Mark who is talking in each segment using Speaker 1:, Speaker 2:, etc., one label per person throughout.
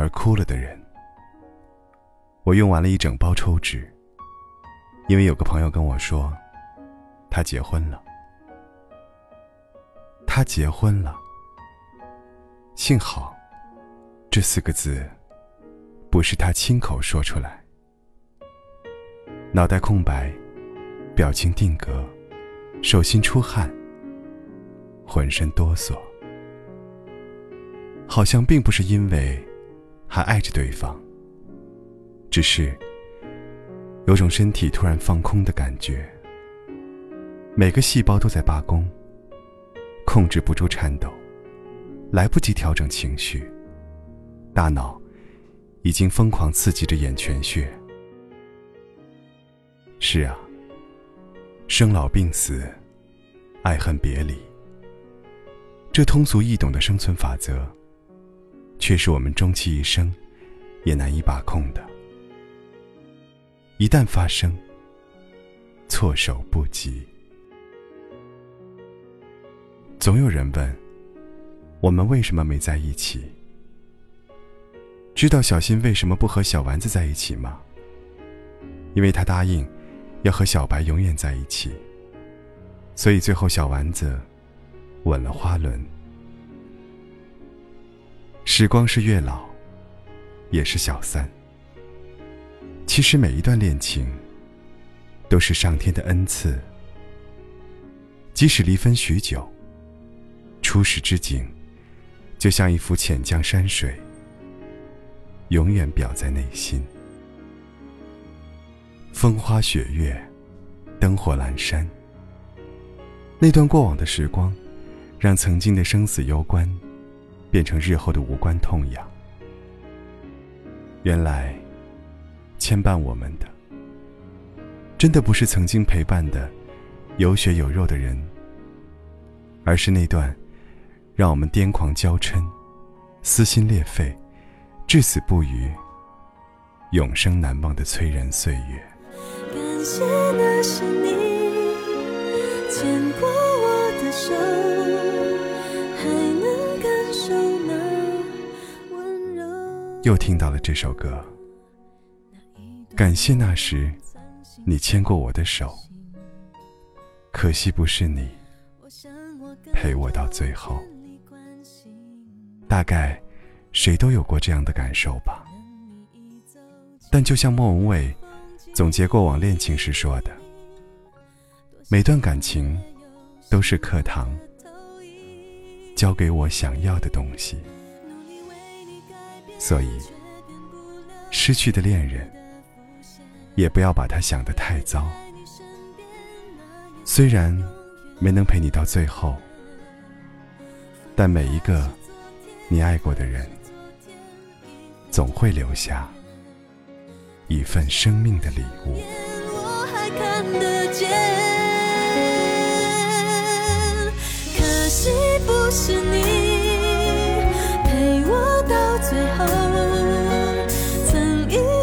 Speaker 1: 而哭了的人？我用完了一整包抽纸，因为有个朋友跟我说，他结婚了。他结婚了。幸好，这四个字不是他亲口说出来。脑袋空白，表情定格，手心出汗，浑身哆嗦。好像并不是因为还爱着对方，只是有种身体突然放空的感觉。每个细胞都在罢工，控制不住颤抖，来不及调整情绪，大脑已经疯狂刺激着眼泉穴。是啊，生老病死，爱恨别离，这通俗易懂的生存法则。却是我们终其一生也难以把控的。一旦发生，措手不及。总有人问：我们为什么没在一起？知道小新为什么不和小丸子在一起吗？因为他答应要和小白永远在一起，所以最后小丸子吻了花轮。时光是月老，也是小三。其实每一段恋情，都是上天的恩赐。即使离分许久，初始之景，就像一幅浅江山水，永远表在内心。风花雪月，灯火阑珊。那段过往的时光，让曾经的生死攸关。变成日后的无关痛痒。原来，牵绊我们的，真的不是曾经陪伴的有血有肉的人，而是那段让我们癫狂娇嗔、撕心裂肺、至死不渝、永生难忘的催人岁月。
Speaker 2: 感谢那是你牵挂
Speaker 1: 又听到了这首歌，感谢那时你牵过我的手，可惜不是你陪我到最后。大概谁都有过这样的感受吧。但就像莫文蔚总结过往恋情时说的，每段感情都是课堂，教给我想要的东西。所以，失去的恋人，也不要把他想得太糟。虽然没能陪你到最后，但每一个你爱过的人，总会留下一份生命的礼物。
Speaker 2: 可惜不是你。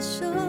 Speaker 2: 手